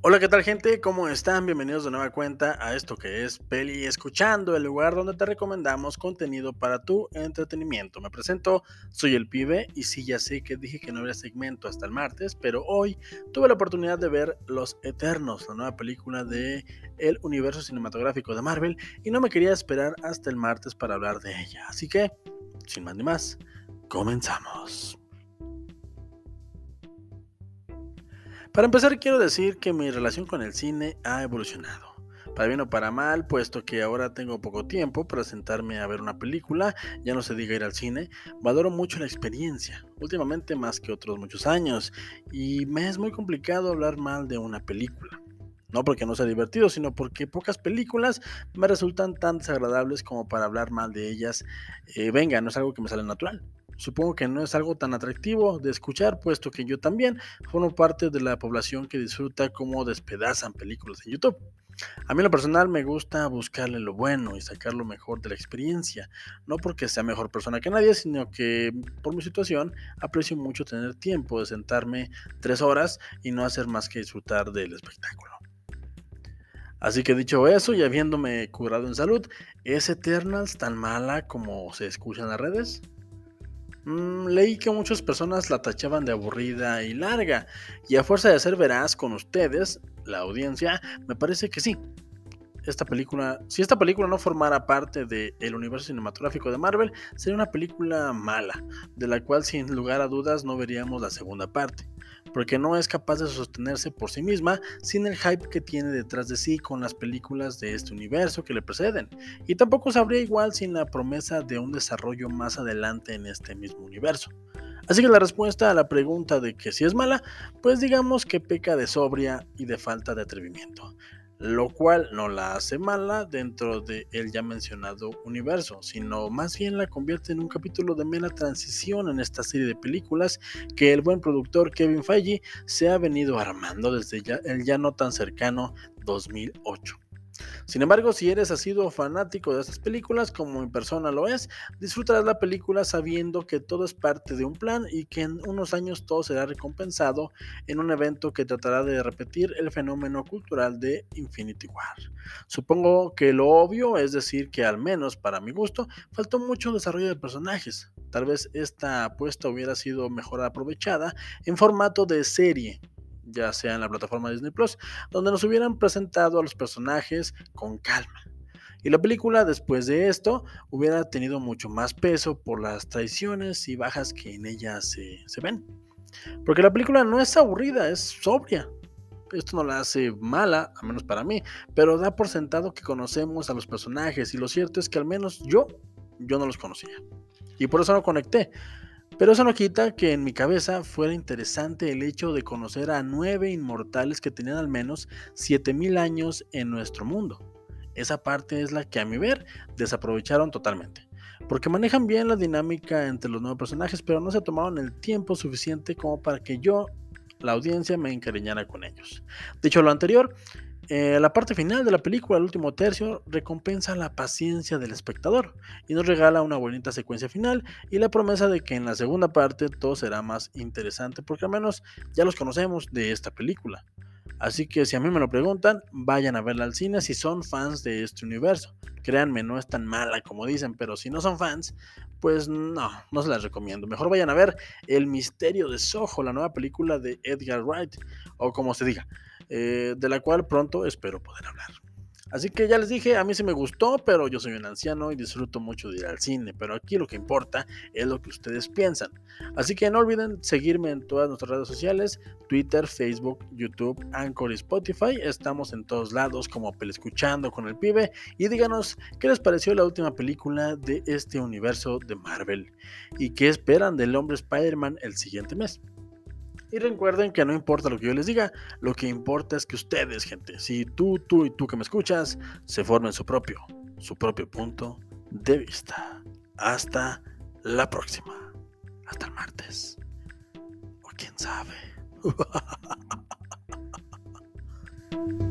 Hola, ¿qué tal gente? ¿Cómo están? Bienvenidos de nueva cuenta a esto que es Peli Escuchando, el lugar donde te recomendamos contenido para tu entretenimiento. Me presento, soy el pibe y sí, ya sé que dije que no habría segmento hasta el martes, pero hoy tuve la oportunidad de ver Los Eternos, la nueva película de el universo cinematográfico de Marvel y no me quería esperar hasta el martes para hablar de ella. Así que, sin más ni más, comenzamos. Para empezar, quiero decir que mi relación con el cine ha evolucionado. Para bien o para mal, puesto que ahora tengo poco tiempo para sentarme a ver una película, ya no se diga ir al cine, valoro mucho la experiencia, últimamente más que otros muchos años, y me es muy complicado hablar mal de una película. No porque no sea divertido, sino porque pocas películas me resultan tan desagradables como para hablar mal de ellas. Eh, venga, no es algo que me sale natural. Supongo que no es algo tan atractivo de escuchar, puesto que yo también formo parte de la población que disfruta cómo despedazan películas en YouTube. A mí en lo personal me gusta buscarle lo bueno y sacar lo mejor de la experiencia, no porque sea mejor persona que nadie, sino que por mi situación aprecio mucho tener tiempo de sentarme tres horas y no hacer más que disfrutar del espectáculo. Así que dicho eso y habiéndome curado en salud, ¿es Eternals tan mala como se escucha en las redes? Mm, leí que muchas personas la tachaban de aburrida y larga, y a fuerza de ser veraz con ustedes, la audiencia, me parece que sí. Esta película, si esta película no formara parte del universo cinematográfico de Marvel, sería una película mala, de la cual sin lugar a dudas no veríamos la segunda parte porque no es capaz de sostenerse por sí misma sin el hype que tiene detrás de sí con las películas de este universo que le preceden, y tampoco sabría igual sin la promesa de un desarrollo más adelante en este mismo universo. Así que la respuesta a la pregunta de que si es mala, pues digamos que peca de sobria y de falta de atrevimiento lo cual no la hace mala dentro del ya mencionado universo, sino más bien la convierte en un capítulo de mera transición en esta serie de películas que el buen productor Kevin Feige se ha venido armando desde ya, el ya no tan cercano 2008. Sin embargo, si eres asiduo fanático de estas películas, como mi persona lo es, disfrutarás la película sabiendo que todo es parte de un plan y que en unos años todo será recompensado en un evento que tratará de repetir el fenómeno cultural de Infinity War. Supongo que lo obvio es decir que al menos para mi gusto faltó mucho desarrollo de personajes. Tal vez esta apuesta hubiera sido mejor aprovechada en formato de serie ya sea en la plataforma Disney Plus, donde nos hubieran presentado a los personajes con calma. Y la película después de esto hubiera tenido mucho más peso por las traiciones y bajas que en ella se, se ven. Porque la película no es aburrida, es sobria. Esto no la hace mala, al menos para mí, pero da por sentado que conocemos a los personajes y lo cierto es que al menos yo, yo no los conocía. Y por eso no conecté. Pero eso no quita que en mi cabeza fuera interesante el hecho de conocer a nueve inmortales que tenían al menos 7000 años en nuestro mundo. Esa parte es la que a mi ver desaprovecharon totalmente. Porque manejan bien la dinámica entre los nuevos personajes, pero no se tomaron el tiempo suficiente como para que yo, la audiencia, me encariñara con ellos. Dicho lo anterior, eh, la parte final de la película, el último tercio, recompensa la paciencia del espectador y nos regala una bonita secuencia final y la promesa de que en la segunda parte todo será más interesante porque al menos ya los conocemos de esta película. Así que si a mí me lo preguntan, vayan a verla al cine si son fans de este universo. Créanme, no es tan mala como dicen, pero si no son fans, pues no, no se las recomiendo. Mejor vayan a ver El misterio de Soho, la nueva película de Edgar Wright, o como se diga, eh, de la cual pronto espero poder hablar. Así que ya les dije, a mí sí me gustó, pero yo soy un anciano y disfruto mucho de ir al cine, pero aquí lo que importa es lo que ustedes piensan. Así que no olviden seguirme en todas nuestras redes sociales, Twitter, Facebook, YouTube, Anchor y Spotify. Estamos en todos lados como Escuchando con el pibe y díganos qué les pareció la última película de este universo de Marvel y qué esperan del hombre Spider-Man el siguiente mes. Y recuerden que no importa lo que yo les diga, lo que importa es que ustedes, gente, si tú, tú y tú que me escuchas, se formen su propio, su propio punto de vista. Hasta la próxima. Hasta el martes. O quién sabe.